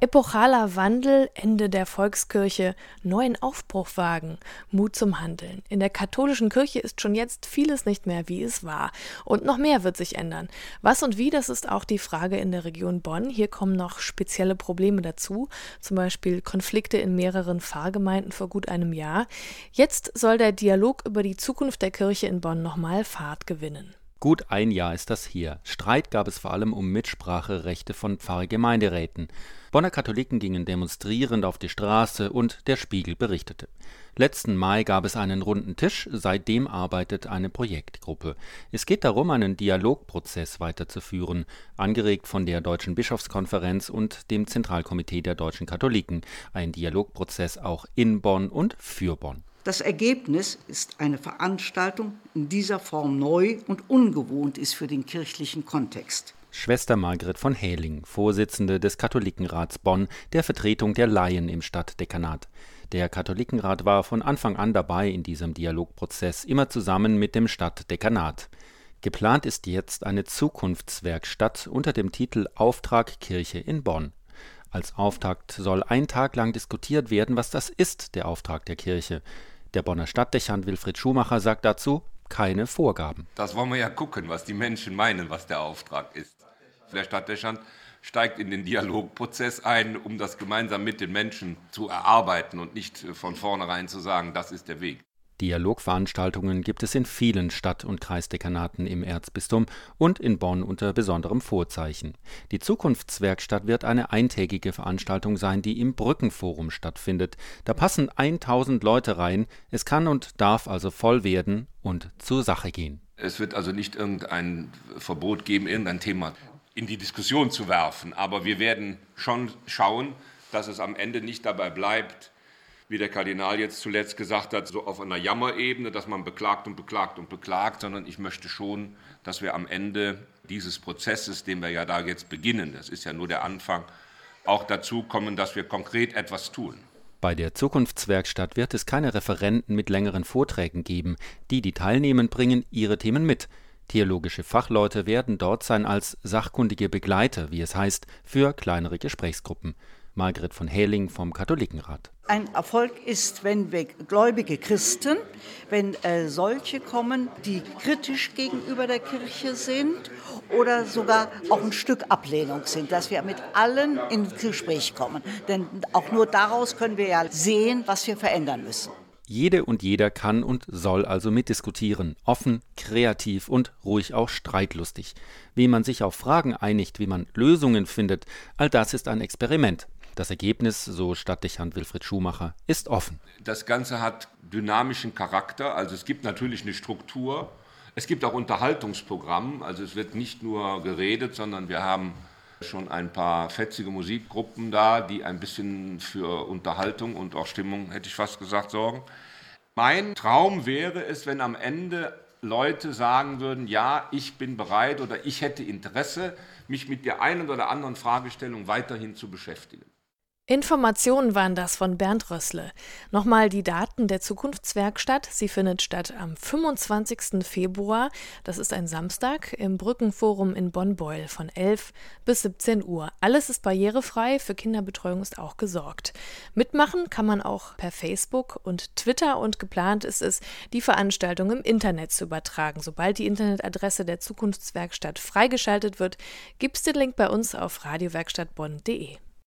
Epochaler Wandel, Ende der Volkskirche, neuen Aufbruch wagen, Mut zum Handeln. In der katholischen Kirche ist schon jetzt vieles nicht mehr, wie es war. Und noch mehr wird sich ändern. Was und wie, das ist auch die Frage in der Region Bonn. Hier kommen noch spezielle Probleme dazu, zum Beispiel Konflikte in mehreren Pfarrgemeinden vor gut einem Jahr. Jetzt soll der Dialog über die Zukunft der Kirche in Bonn nochmal Fahrt gewinnen. Gut ein Jahr ist das hier. Streit gab es vor allem um Mitspracherechte von Pfarrgemeinderäten. Bonner Katholiken gingen demonstrierend auf die Straße und der Spiegel berichtete. Letzten Mai gab es einen runden Tisch, seitdem arbeitet eine Projektgruppe. Es geht darum, einen Dialogprozess weiterzuführen, angeregt von der Deutschen Bischofskonferenz und dem Zentralkomitee der deutschen Katholiken. Ein Dialogprozess auch in Bonn und für Bonn. Das Ergebnis ist eine Veranstaltung in dieser Form neu und ungewohnt ist für den kirchlichen Kontext. Schwester Margret von Häling, Vorsitzende des Katholikenrats Bonn, der Vertretung der Laien im Stadtdekanat. Der Katholikenrat war von Anfang an dabei in diesem Dialogprozess, immer zusammen mit dem Stadtdekanat. Geplant ist jetzt eine Zukunftswerkstatt unter dem Titel Auftrag Kirche in Bonn. Als Auftakt soll ein Tag lang diskutiert werden, was das ist, der Auftrag der Kirche. Der Bonner Stadtdechant Wilfried Schumacher sagt dazu, keine Vorgaben. Das wollen wir ja gucken, was die Menschen meinen, was der Auftrag ist. Der Stadtdechant steigt in den Dialogprozess ein, um das gemeinsam mit den Menschen zu erarbeiten und nicht von vornherein zu sagen, das ist der Weg. Dialogveranstaltungen gibt es in vielen Stadt- und Kreisdekanaten im Erzbistum und in Bonn unter besonderem Vorzeichen. Die Zukunftswerkstatt wird eine eintägige Veranstaltung sein, die im Brückenforum stattfindet. Da passen 1000 Leute rein. Es kann und darf also voll werden und zur Sache gehen. Es wird also nicht irgendein Verbot geben, irgendein Thema in die Diskussion zu werfen. Aber wir werden schon schauen, dass es am Ende nicht dabei bleibt, wie der Kardinal jetzt zuletzt gesagt hat, so auf einer Jammerebene, dass man beklagt und beklagt und beklagt, sondern ich möchte schon, dass wir am Ende dieses Prozesses, den wir ja da jetzt beginnen, das ist ja nur der Anfang, auch dazu kommen, dass wir konkret etwas tun. Bei der Zukunftswerkstatt wird es keine Referenten mit längeren Vorträgen geben. Die, die teilnehmen, bringen ihre Themen mit. Theologische Fachleute werden dort sein als sachkundige Begleiter, wie es heißt, für kleinere Gesprächsgruppen. Margret von Häling vom Katholikenrat. Ein Erfolg ist, wenn wir gläubige Christen, wenn äh, solche kommen, die kritisch gegenüber der Kirche sind oder sogar auch ein Stück Ablehnung sind, dass wir mit allen ins Gespräch kommen. Denn auch nur daraus können wir ja sehen, was wir verändern müssen. Jede und jeder kann und soll also mitdiskutieren, offen, kreativ und ruhig auch streitlustig. Wie man sich auf Fragen einigt, wie man Lösungen findet, all das ist ein Experiment. Das Ergebnis, so Stadtdechant Wilfried Schumacher, ist offen. Das Ganze hat dynamischen Charakter, also es gibt natürlich eine Struktur. Es gibt auch Unterhaltungsprogramm, also es wird nicht nur geredet, sondern wir haben schon ein paar fetzige Musikgruppen da, die ein bisschen für Unterhaltung und auch Stimmung, hätte ich fast gesagt, sorgen. Mein Traum wäre es, wenn am Ende Leute sagen würden, ja, ich bin bereit oder ich hätte Interesse, mich mit der einen oder anderen Fragestellung weiterhin zu beschäftigen. Informationen waren das von Bernd Rössle. Nochmal die Daten der Zukunftswerkstatt. Sie findet statt am 25. Februar, das ist ein Samstag, im Brückenforum in Bonn-Beul von 11 bis 17 Uhr. Alles ist barrierefrei, für Kinderbetreuung ist auch gesorgt. Mitmachen kann man auch per Facebook und Twitter und geplant ist es, die Veranstaltung im Internet zu übertragen. Sobald die Internetadresse der Zukunftswerkstatt freigeschaltet wird, gibt es den Link bei uns auf radiowerkstattbonn.de.